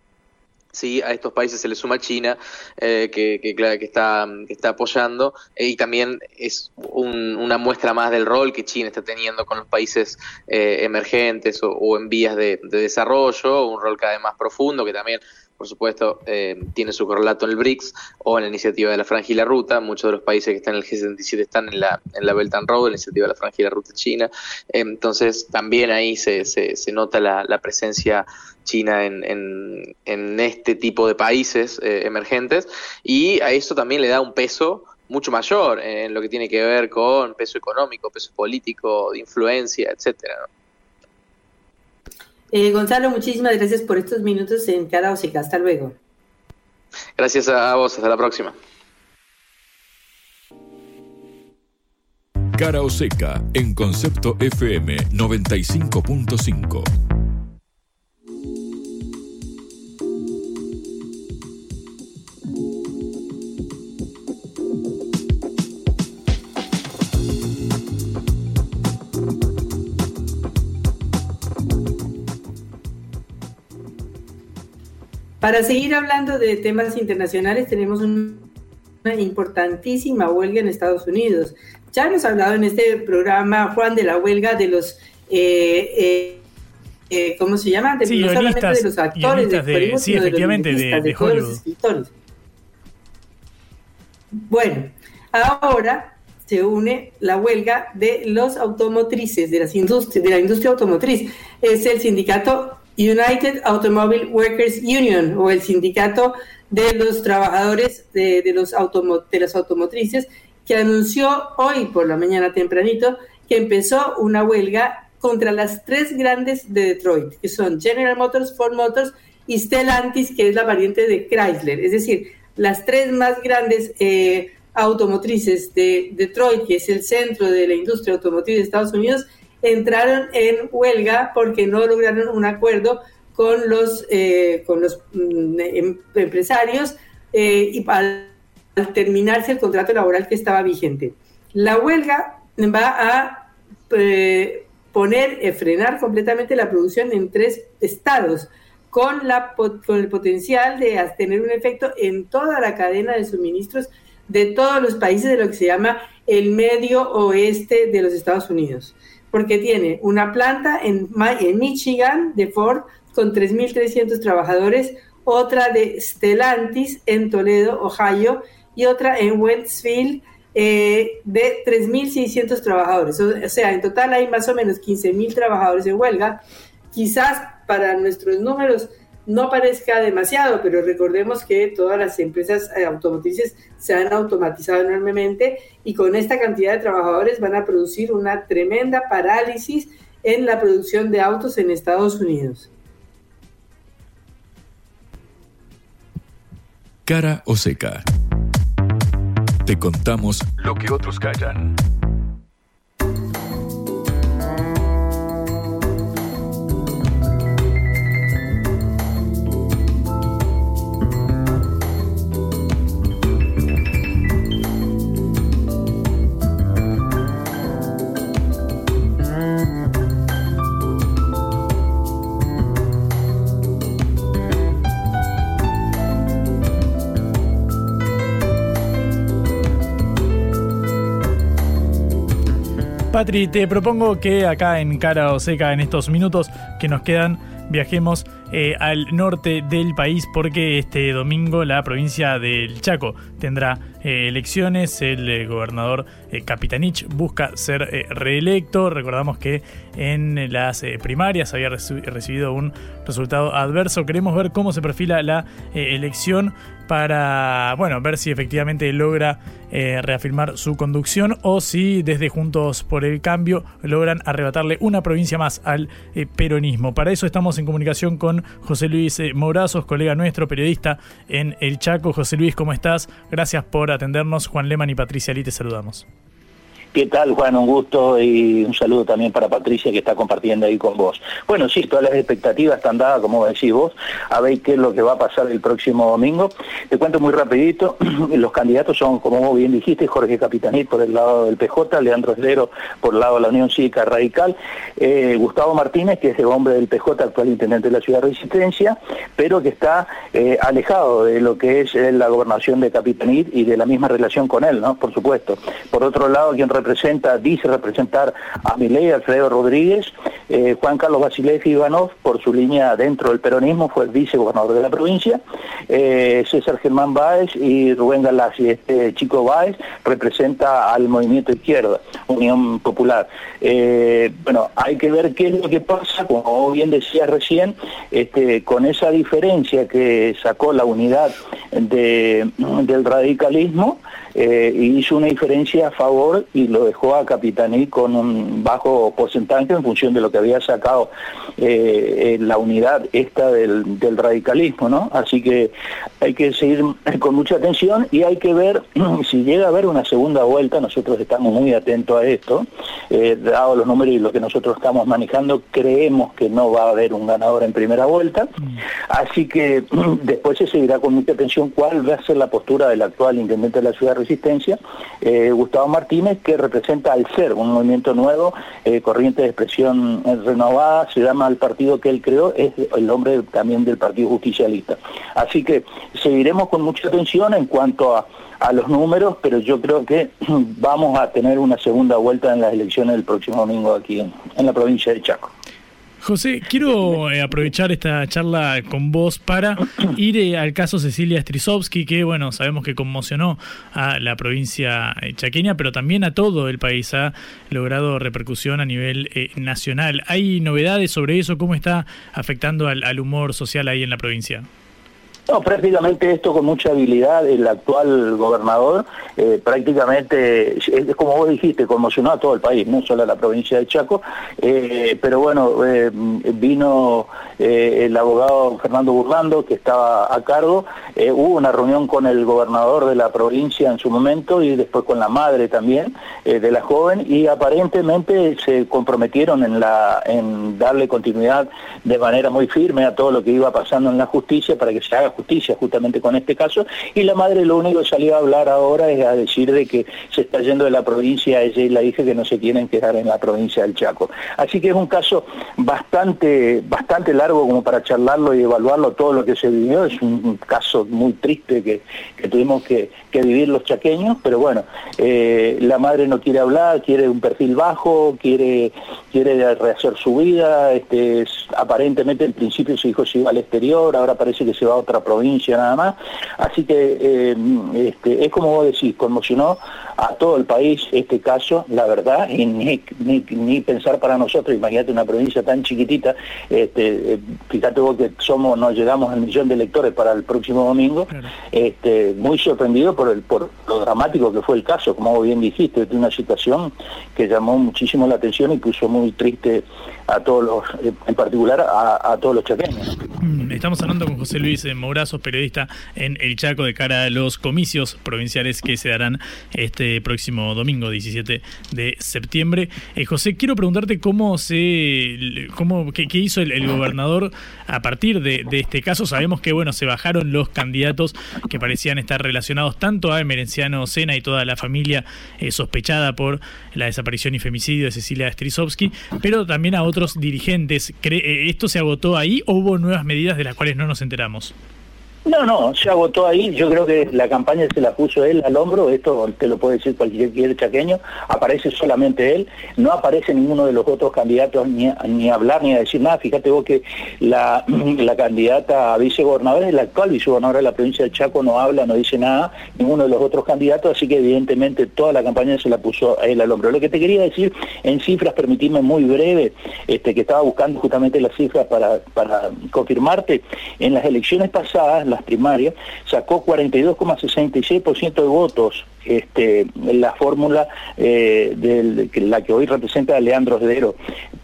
Sí, a estos países se le suma China, eh, que, que, que, está, que está apoyando, eh, y también es una muestra más del rol que China está teniendo con los países eh, emergentes o, en vías de, de, desarrollo, un rol cada vez más profundo, que también por supuesto, eh, tiene su correlato en el BRICS o en la iniciativa de la Franja y la Ruta. Muchos de los países que están en el G77 están en la, en la Belt and Road, en la iniciativa de la Franja y la Ruta China. Eh, entonces, también ahí se, se, nota la, presencia china en, en, este tipo de países eh, emergentes y a eso también le da un peso mucho mayor en lo que tiene que ver con peso económico, peso político, de influencia, etcétera. Eh, Gonzalo, muchísimas gracias por estos minutos en Cara Oseca. Hasta luego. Gracias a vos. Hasta la próxima. Cara Oseca en Concepto FM 95.5. Para seguir hablando de temas internacionales, tenemos un una importantísima huelga en Estados Unidos. Ya hemos hablado en este programa, Juan, de la huelga de los... Eh, eh, eh, ¿Cómo se llama? De, sí, no solamente de los actores, de, de, sí, efectivamente, de, de, de todos los escritores. Bueno, ahora se une la huelga de los automotrices, de, las industri de la industria automotriz. Es el sindicato United Automobile Workers Union o el sindicato de los trabajadores de, de los automo de las automotrices que anunció hoy por la mañana tempranito que empezó una huelga contra las tres grandes de Detroit, que son General Motors, Ford Motors y Stellantis, que es la variante de Chrysler. Es decir, las tres más grandes eh, automotrices de Detroit, que es el centro de la industria automotriz de Estados Unidos, entraron en huelga porque no lograron un acuerdo con los, eh, con los mm, em empresarios eh, y al, terminarse el contrato laboral que estaba vigente. La huelga va a eh, poner, eh, frenar completamente la producción en tres estados, con, la, con el potencial de tener un efecto en toda la cadena de suministros de todos los países de lo que se llama el medio oeste de los Estados Unidos, porque tiene una planta en, en Michigan de Ford con 3.300 trabajadores, otra de Stellantis en Toledo, Ohio, y otra en Wentzville eh, de 3.600 trabajadores. O sea, en total hay más o menos 15.000 trabajadores en huelga. Quizás para nuestros números no parezca demasiado, pero recordemos que todas las empresas automotrices se han automatizado enormemente y con esta cantidad de trabajadores van a producir una tremenda parálisis en la producción de autos en Estados Unidos. Cara o seca. Te contamos lo que otros callan. Patri, te propongo que acá en Cara o Seca, en estos minutos que nos quedan, viajemos eh, al norte del país porque este domingo la provincia del Chaco tendrá eh, elecciones. El eh, gobernador Capitanich busca ser reelecto. Recordamos que en las primarias había recibido un resultado adverso. Queremos ver cómo se perfila la elección para, bueno, ver si efectivamente logra reafirmar su conducción o si desde Juntos por el Cambio logran arrebatarle una provincia más al peronismo. Para eso estamos en comunicación con José Luis Morazos, colega nuestro, periodista en El Chaco. José Luis, ¿cómo estás? Gracias por atendernos. Juan Leman y Patricia Lee, te saludamos. ¿Qué tal, Juan? Un gusto y un saludo también para Patricia que está compartiendo ahí con vos. Bueno, sí, todas las expectativas están dadas, como decís vos, a ver qué es lo que va a pasar el próximo domingo. Te cuento muy rapidito, los candidatos son, como bien dijiste, Jorge Capitanit por el lado del PJ, Leandro Eslero por el lado de la Unión Cívica Radical, eh, Gustavo Martínez, que es el hombre del PJ, actual intendente de la Ciudad de Resistencia, pero que está eh, alejado de lo que es eh, la gobernación de Capitanit y de la misma relación con él, ¿no? Por supuesto. Por otro lado, quien representa, dice representar a Milei, Alfredo Rodríguez, eh, Juan Carlos Basilev Ivanov, por su línea dentro del peronismo, fue el vicegobernador de la provincia, eh, César Germán Báez y Rubén Galassi, este chico Báez representa al movimiento izquierda, Unión Popular. Eh, bueno, hay que ver qué es lo que pasa, como bien decía recién, este, con esa diferencia que sacó la unidad de, del radicalismo, eh, hizo una diferencia a favor y lo dejó a Capitaní con un bajo porcentaje en función de lo que había sacado eh, la unidad esta del, del, radicalismo, ¿no? Así que hay que seguir con mucha atención y hay que ver si llega a haber una segunda vuelta, nosotros estamos muy atentos a esto, eh, dado los números y lo que nosotros estamos manejando, creemos que no va a haber un ganador en primera vuelta, así que después se seguirá con mucha atención cuál va a ser la postura del actual intendente de la ciudad Resistencia, eh, Gustavo Martínez, que representa al SER, un movimiento nuevo, eh, corriente de expresión renovada, se llama el partido que él creó, es el hombre también del Partido Justicialista. Así que seguiremos con mucha atención en cuanto a, los números, pero yo creo que vamos a tener una segunda vuelta en las elecciones del próximo domingo aquí en la provincia de Chaco. José, quiero eh, aprovechar esta charla con vos para ir eh, al caso Cecilia Strisovsky, que bueno, sabemos que conmocionó a la provincia eh, chaqueña, pero también a todo el país, ha logrado repercusión a nivel nacional. ¿Hay novedades sobre eso? ¿Cómo está afectando al humor social ahí en la provincia? No, prácticamente esto con mucha habilidad el actual gobernador, eh, prácticamente, es como vos dijiste, conmocionó a todo el país, no solo a la provincia de Chaco, eh, pero bueno, eh, vino el abogado Fernando Burlando, que estaba a cargo, hubo una reunión con el gobernador de la provincia en su momento y después con la madre también de la joven y aparentemente se comprometieron en, la, en darle continuidad de manera muy firme a todo lo que iba pasando en la justicia para que se haga justicia justamente con este caso, y la madre lo único que salió a hablar ahora es a decir de que se está yendo de la provincia, ella y la hija que no se quieren quedar en la provincia del Chaco. Así que es un caso bastante, bastante largo como para charlarlo y evaluarlo todo lo que se vivió, es un, caso muy triste que, tuvimos que, vivir los chaqueños, pero bueno, eh, la madre no quiere hablar, quiere un perfil bajo, quiere, quiere rehacer su vida, este, aparentemente en principio su hijo se iba al exterior, ahora parece que se va a otra provincia nada más. Así que eh, este, es como vos decís, conmocionó a todo el país este caso, la verdad, y ni, ni, pensar para nosotros, imagínate una provincia tan chiquitita, este, eh, fíjate vos que somos, nos llegamos al millón de electores para el próximo domingo, este, muy sorprendido por, el, por lo dramático que fue el caso, como vos bien dijiste, de una situación que llamó muchísimo la atención y puso muy triste a todos los, eh, en particular a, todos los chaqueños. Mm, estamos hablando con José Luis Mourazo, periodista en El Chaco, de cara a los comicios provinciales que se darán este próximo domingo, 17 de septiembre. Eh, José, quiero preguntarte cómo se, cómo, qué, hizo el, gobernador a partir de, este caso. Sabemos que bueno, se bajaron los candidatos que parecían estar relacionados tanto a Emerenciano Sena y toda la familia eh, sospechada por la desaparición y femicidio de Cecilia Strisovsky, pero también a otros dirigentes. Eh, ¿Esto se agotó ahí o hubo nuevas medidas de las cuales no nos enteramos? No, no, se agotó ahí. Yo creo que la campaña se la puso él al hombro. Esto te lo puede decir cualquier chaqueño. Aparece solamente él. No aparece ninguno de los otros candidatos ni a, ni hablar ni a decir nada. Fíjate vos que la, la candidata a vicegobernadora, la actual vicegobernadora de la provincia de Chaco, no habla, no dice nada. Ninguno de los otros candidatos. Así que evidentemente toda la campaña se la puso él al hombro. Lo que te quería decir en cifras, permitime muy breve, este, que estaba buscando justamente las cifras para, para confirmarte. En las elecciones pasadas, las primarias, sacó 42,66% de votos este, la fórmula eh, de la que hoy representa a Leandro Hedero.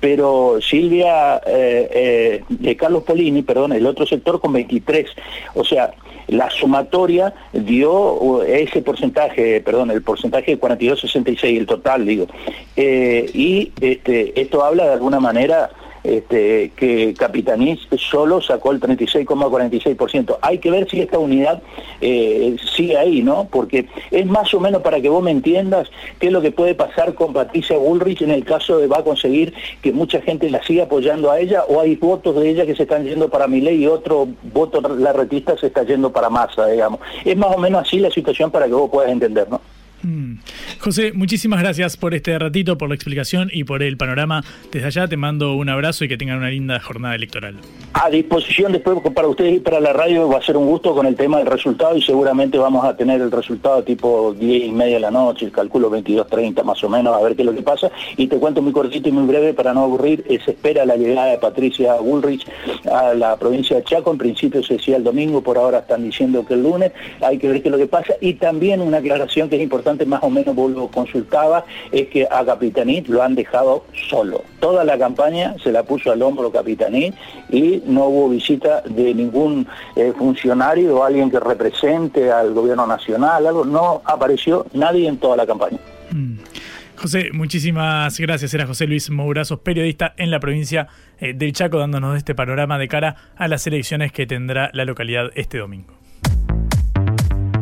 Pero Silvia, eh, eh, Carlos Polini, perdón, el otro sector con 23. O sea, la sumatoria dio ese porcentaje, perdón, el porcentaje de 42,66, el total, digo. y este, esto habla de alguna manera este, que Capitaní solo sacó el 36,46%. Hay que ver si esta unidad eh, sigue ahí, ¿no? Porque es más o menos para que vos me entiendas qué es lo que puede pasar con Patricia Bullrich en el caso de va a conseguir que mucha gente la siga apoyando a ella o hay votos de ella que se están yendo para Milei y otro voto larretista se está yendo para Massa, digamos. Es más o menos así la situación para que vos puedas entender, ¿no? Mm. José, muchísimas gracias por este ratito, por la explicación y por el panorama. Desde allá te mando un abrazo y que tengan una linda jornada electoral. A disposición después para ustedes y para la radio va a ser un gusto con el tema del resultado y seguramente vamos a tener el resultado tipo 10 y media de la noche, calculo 22.30 más o menos, a ver qué es lo que pasa. Y te cuento muy cortito y muy breve para no aburrir, eh, se espera la llegada de Patricia Bullrich a la provincia de Chaco, en principio se decía el domingo, por ahora están diciendo que el lunes, hay que ver qué es lo que pasa. Y también una aclaración que es importante más o menos vos lo consultaba, es que a Capitanit lo han dejado solo. Toda la campaña se la puso al hombro Capitanit y no hubo visita de ningún eh, funcionario o alguien que represente al gobierno nacional, algo, no apareció nadie en toda la campaña. Mm. José, muchísimas gracias. Era José Luis Mourazos, periodista en la provincia eh, del Chaco, dándonos este panorama de cara a las elecciones que tendrá la localidad este domingo.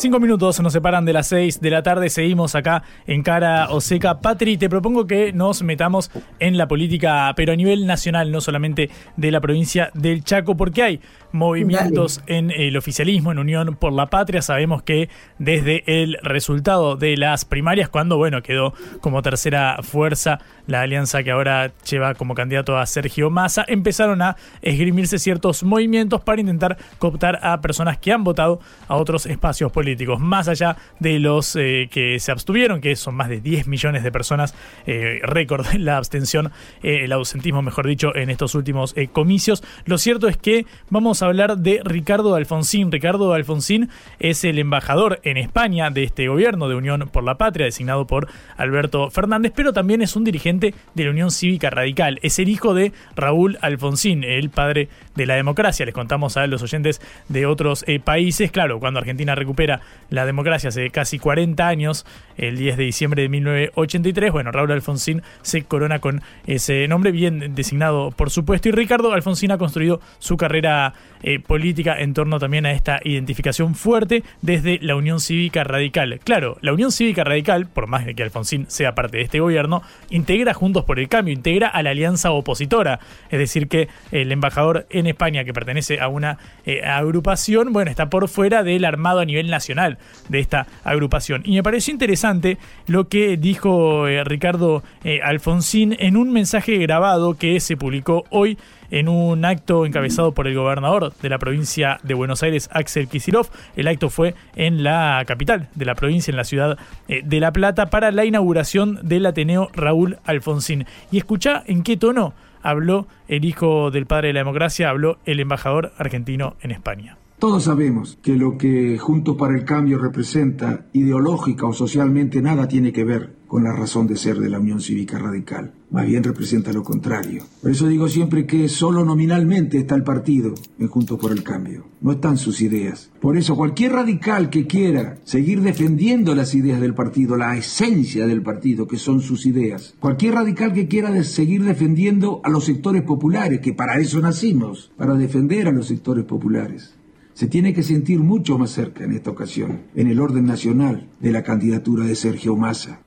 Cinco minutos nos separan de las seis de la tarde. Seguimos acá en Cara o Seca. Patri, te propongo que nos metamos en la política, pero a nivel nacional, no solamente de la provincia del Chaco, porque hay movimientos en el oficialismo, en Unión por la Patria. Sabemos que desde el resultado de las primarias, cuando bueno, quedó como tercera fuerza la alianza que ahora lleva como candidato a Sergio Massa, empezaron a esgrimirse ciertos movimientos para intentar cooptar a personas que han votado a otros espacios políticos más allá de los eh, que se abstuvieron, que son más de 10 millones de personas, eh, récord la abstención, eh, el ausentismo, mejor dicho, en estos últimos comicios. Lo cierto es que vamos a hablar de Ricardo Alfonsín. Ricardo Alfonsín es el embajador en España de este gobierno de Unión por la Patria, designado por Alberto Fernández, pero también es un dirigente de la Unión Cívica Radical. Es el hijo de Raúl Alfonsín, el padre de la democracia. Les contamos a los oyentes de otros países. Claro, cuando Argentina recupera la democracia hace casi 40 años, el 10 de diciembre de 1983. Bueno, Raúl Alfonsín se corona con ese nombre, bien designado por supuesto, y Ricardo Alfonsín ha construido su carrera eh, política en torno también a esta identificación fuerte desde la Unión Cívica Radical. Claro, la Unión Cívica Radical, por más de que Alfonsín sea parte de este gobierno, integra Juntos por el Cambio, integra a la alianza opositora. Es decir, que el embajador en España, que pertenece a una eh, agrupación, bueno, está por fuera del armado a nivel nacional de esta agrupación. Y me pareció interesante lo que dijo eh, Ricardo Alfonsín en un mensaje grabado que se publicó hoy en un acto encabezado por el gobernador de la provincia de Buenos Aires, Axel Kisilov. El acto fue en la capital de la provincia, en la ciudad eh, de La Plata, para la inauguración del Ateneo Raúl Alfonsín. Y escucha en qué tono habló el hijo del padre de la democracia, habló el embajador argentino en España. Todos sabemos que lo que Juntos para el Cambio representa, ideológica o socialmente, nada tiene que ver con la razón de ser de la Unión Cívica Radical. Más bien representa lo contrario. Por eso digo siempre que solo nominalmente está el partido en Juntos por el Cambio. No están sus ideas. Por eso cualquier radical que quiera seguir defendiendo las ideas del partido, la esencia del partido, que son sus ideas, cualquier radical que quiera seguir defendiendo a los sectores populares, que para eso nacimos, para defender a los sectores populares se tiene que sentir mucho más cerca en esta ocasión, en el orden nacional, de la candidatura de Sergio Massa.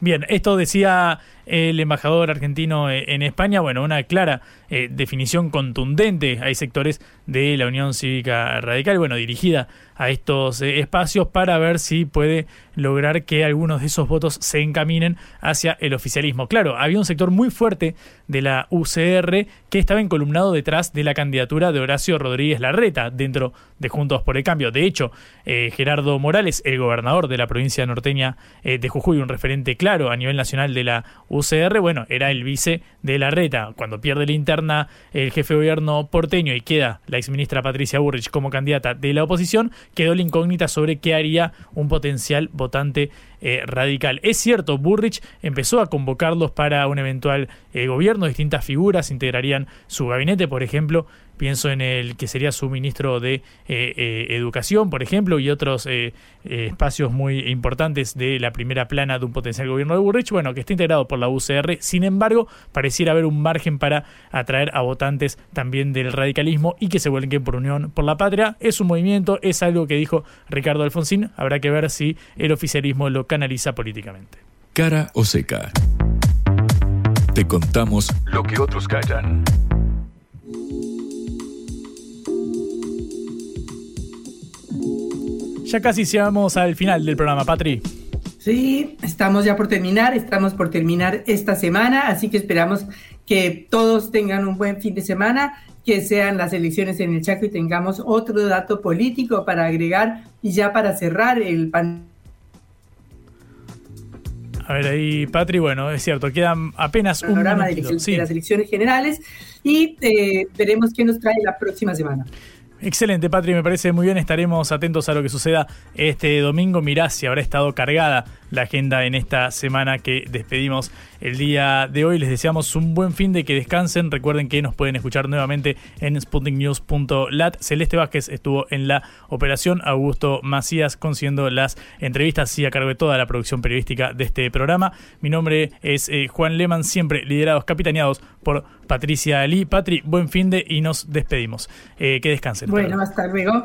Bien, esto decía el embajador argentino eh, en España, bueno, una clara eh, definición contundente. Hay sectores de la Unión Cívica Radical, bueno, dirigida a estos eh, espacios para ver si puede lograr que algunos de esos votos se encaminen hacia el oficialismo. Claro, había un sector muy fuerte de la UCR que estaba encolumnado detrás de la candidatura de Horacio Rodríguez Larreta dentro de Juntos por el Cambio. De hecho, Gerardo Morales, el gobernador de la provincia norteña de Jujuy, un referente claro a nivel nacional de la UCR, bueno, era el vice de la reta. Cuando pierde la interna el jefe de gobierno porteño y queda la exministra Patricia Burrich como candidata de la oposición, quedó la incógnita sobre qué haría un potencial votante eh, radical. Es cierto, Burrich empezó a convocarlos para un eventual eh, gobierno, distintas figuras integrarían su gabinete, por ejemplo, pienso en el que sería su ministro de eh, Educación, por ejemplo, y otros espacios muy importantes de la primera plana de un potencial gobierno de Burrich, bueno, que está integrado por la UCR, sin embargo, pareciera haber un margen para atraer a votantes también del radicalismo y que se vuelquen por Unión por la Patria. Es un movimiento, es algo que dijo Ricardo Alfonsín, habrá que ver si el oficialismo lo analiza políticamente. Cara o seca. Te contamos lo que otros callan. Ya casi llegamos al final del programa, Patri. Sí, estamos ya por terminar, estamos por terminar esta semana, así que esperamos que todos tengan un buen fin de semana, que sean las elecciones en el Chaco y tengamos otro dato político para agregar y ya para cerrar el pan a ver ahí, Patri, bueno, es cierto, quedan apenas un de, de, las elecciones generales y eh, veremos qué nos trae la próxima semana. Excelente, Patri, me parece muy bien. Estaremos atentos a lo que suceda este domingo. Mirá si habrá estado cargada la agenda en esta semana que despedimos el día de hoy. Les deseamos un buen fin de que descansen. Recuerden que nos pueden escuchar nuevamente en sputniknews.lat. Celeste Vázquez estuvo en la operación. Augusto Macías consiguiendo las entrevistas y a cargo de toda la producción periodística de este programa. Mi nombre es eh, Juan Leman, siempre liderados, capitaneados por Patricia Ali. Patri, buen fin de y nos despedimos. Eh, que descansen. Bueno, hasta luego.